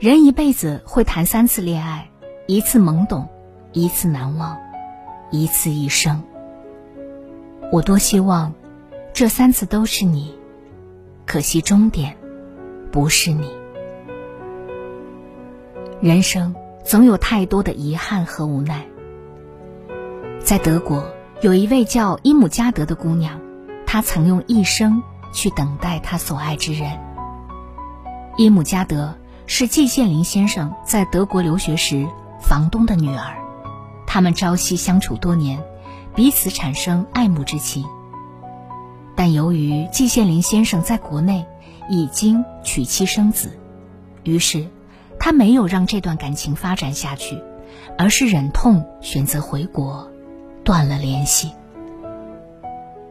人一辈子会谈三次恋爱，一次懵懂，一次难忘，一次一生。我多希望这三次都是你，可惜终点不是你。人生总有太多的遗憾和无奈。在德国，有一位叫伊姆加德的姑娘，她曾用一生去等待她所爱之人。伊姆加德是季羡林先生在德国留学时房东的女儿，他们朝夕相处多年，彼此产生爱慕之情。但由于季羡林先生在国内已经娶妻生子，于是他没有让这段感情发展下去，而是忍痛选择回国，断了联系。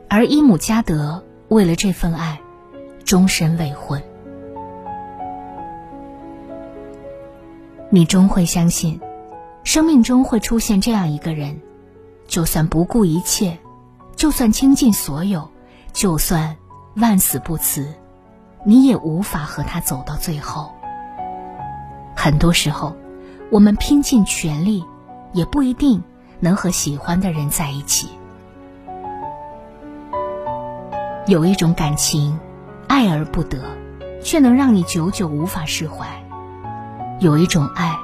而伊姆加德为了这份爱，终身未婚。你终会相信，生命中会出现这样一个人，就算不顾一切，就算倾尽所有，就算万死不辞，你也无法和他走到最后。很多时候，我们拼尽全力，也不一定能和喜欢的人在一起。有一种感情，爱而不得，却能让你久久无法释怀。有一种爱，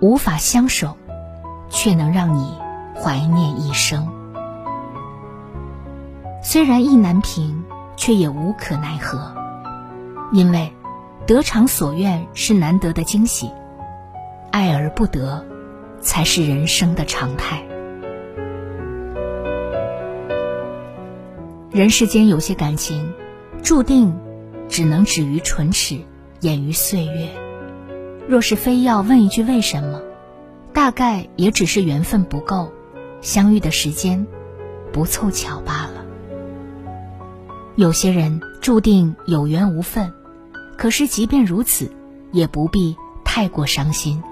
无法相守，却能让你怀念一生。虽然意难平，却也无可奈何，因为得偿所愿是难得的惊喜，爱而不得，才是人生的常态。人世间有些感情，注定只能止于唇齿，掩于岁月。若是非要问一句为什么，大概也只是缘分不够，相遇的时间不凑巧罢了。有些人注定有缘无分，可是即便如此，也不必太过伤心。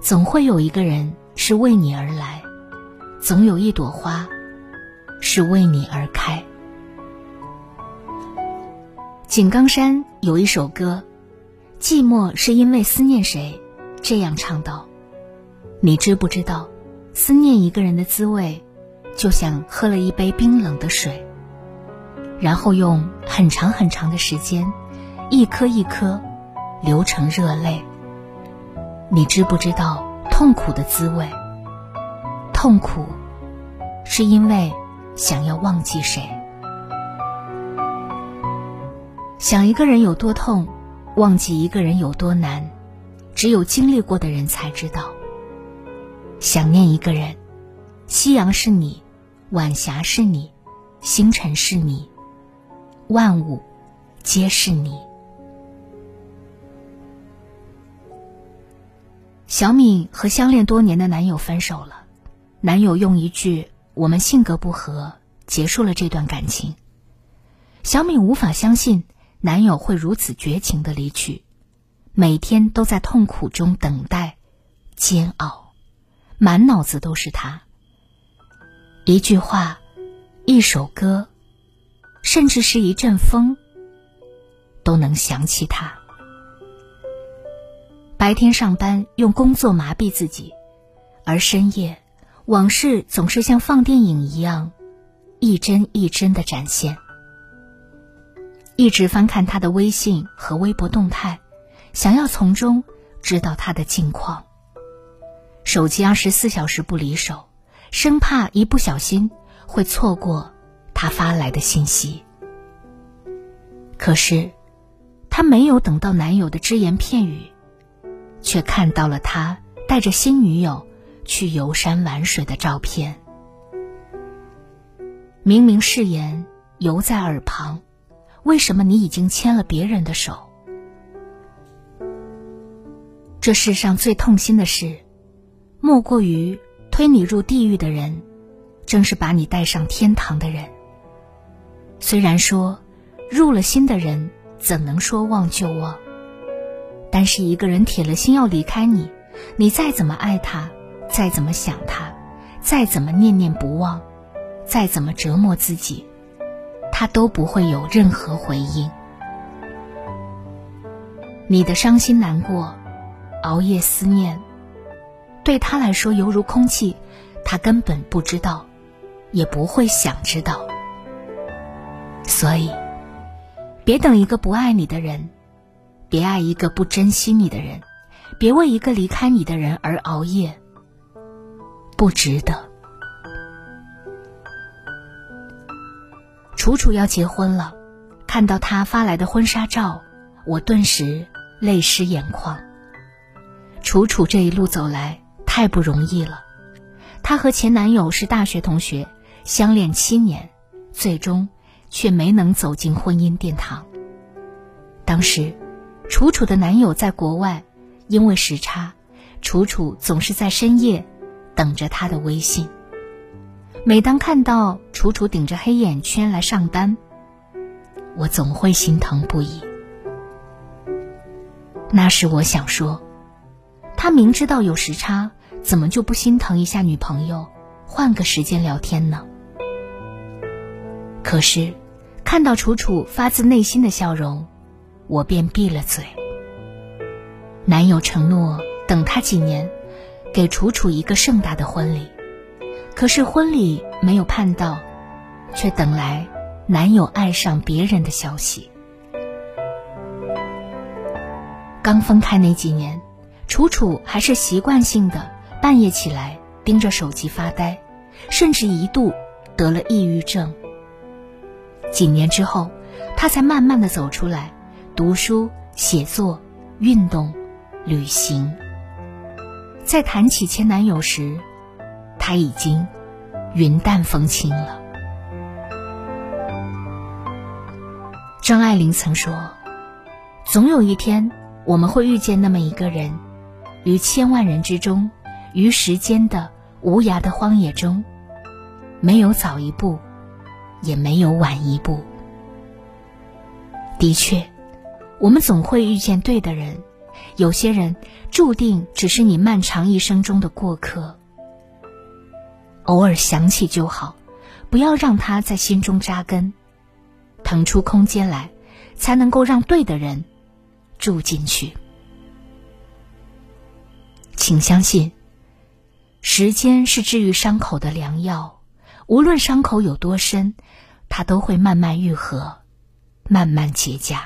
总会有一个人是为你而来，总有一朵花是为你而开。井冈山有一首歌。寂寞是因为思念谁，这样唱道：“你知不知道，思念一个人的滋味，就像喝了一杯冰冷的水，然后用很长很长的时间，一颗一颗流成热泪。你知不知道痛苦的滋味？痛苦，是因为想要忘记谁，想一个人有多痛。”忘记一个人有多难，只有经历过的人才知道。想念一个人，夕阳是你，晚霞是你，星辰是你，万物皆是你。小敏和相恋多年的男友分手了，男友用一句“我们性格不合”结束了这段感情。小敏无法相信。男友会如此绝情的离去，每天都在痛苦中等待、煎熬，满脑子都是他。一句话，一首歌，甚至是一阵风，都能想起他。白天上班用工作麻痹自己，而深夜，往事总是像放电影一样，一帧一帧的展现。一直翻看他的微信和微博动态，想要从中知道他的近况。手机二十四小时不离手，生怕一不小心会错过他发来的信息。可是，他没有等到男友的只言片语，却看到了他带着新女友去游山玩水的照片。明明誓言犹在耳旁。为什么你已经牵了别人的手？这世上最痛心的事，莫过于推你入地狱的人，正是把你带上天堂的人。虽然说，入了心的人怎能说忘就忘？但是一个人铁了心要离开你，你再怎么爱他，再怎么想他，再怎么念念不忘，再怎么折磨自己，他都不会有任何回应。你的伤心难过。熬夜思念，对他来说犹如空气，他根本不知道，也不会想知道。所以，别等一个不爱你的人，别爱一个不珍惜你的人，别为一个离开你的人而熬夜，不值得。楚楚要结婚了，看到他发来的婚纱照，我顿时泪湿眼眶。楚楚这一路走来太不容易了，她和前男友是大学同学，相恋七年，最终却没能走进婚姻殿堂。当时，楚楚的男友在国外，因为时差，楚楚总是在深夜等着他的微信。每当看到楚楚顶着黑眼圈来上班，我总会心疼不已。那时我想说。他明知道有时差，怎么就不心疼一下女朋友，换个时间聊天呢？可是，看到楚楚发自内心的笑容，我便闭了嘴。男友承诺等他几年，给楚楚一个盛大的婚礼，可是婚礼没有盼到，却等来男友爱上别人的消息。刚分开那几年。楚楚还是习惯性的半夜起来盯着手机发呆，甚至一度得了抑郁症。几年之后，她才慢慢的走出来，读书、写作、运动、旅行。在谈起前男友时，他已经云淡风轻了。张爱玲曾说：“总有一天，我们会遇见那么一个人。”于千万人之中，于时间的无涯的荒野中，没有早一步，也没有晚一步。的确，我们总会遇见对的人，有些人注定只是你漫长一生中的过客。偶尔想起就好，不要让它在心中扎根，腾出空间来，才能够让对的人住进去。请相信，时间是治愈伤口的良药。无论伤口有多深，它都会慢慢愈合，慢慢结痂。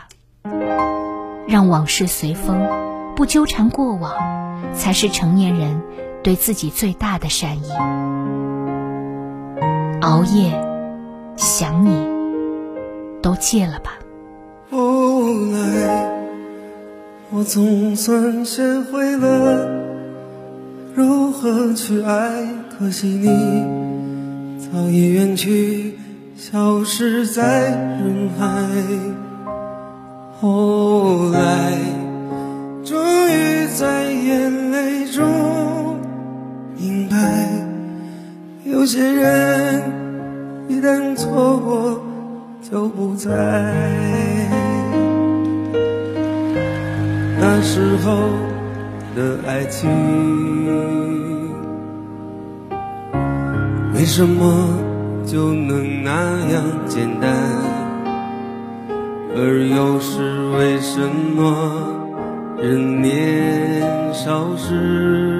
让往事随风，不纠缠过往，才是成年人对自己最大的善意。熬夜，想你，都戒了吧。后来，我总算学会了。如何去爱？可惜你早已远去，消失在人海。后来，终于在错过就不在。那时候。的爱情，为什么就能那样简单？而又是为什么人年少时，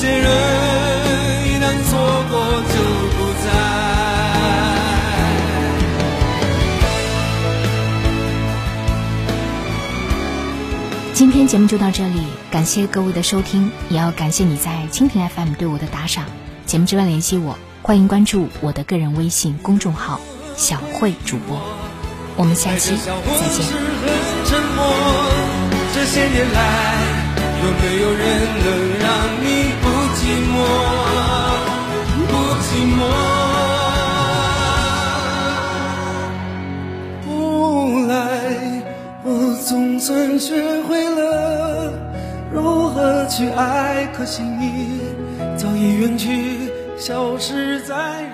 些人一旦错过就不再。今天节目就到这里，感谢各位的收听，也要感谢你在蜻蜓 FM 对我的打赏。节目之外联系我，欢迎关注我的个人微信公众号“小慧主播”。我们下期再见。这些年来，有没有人能让你可惜你早已远去，消失在。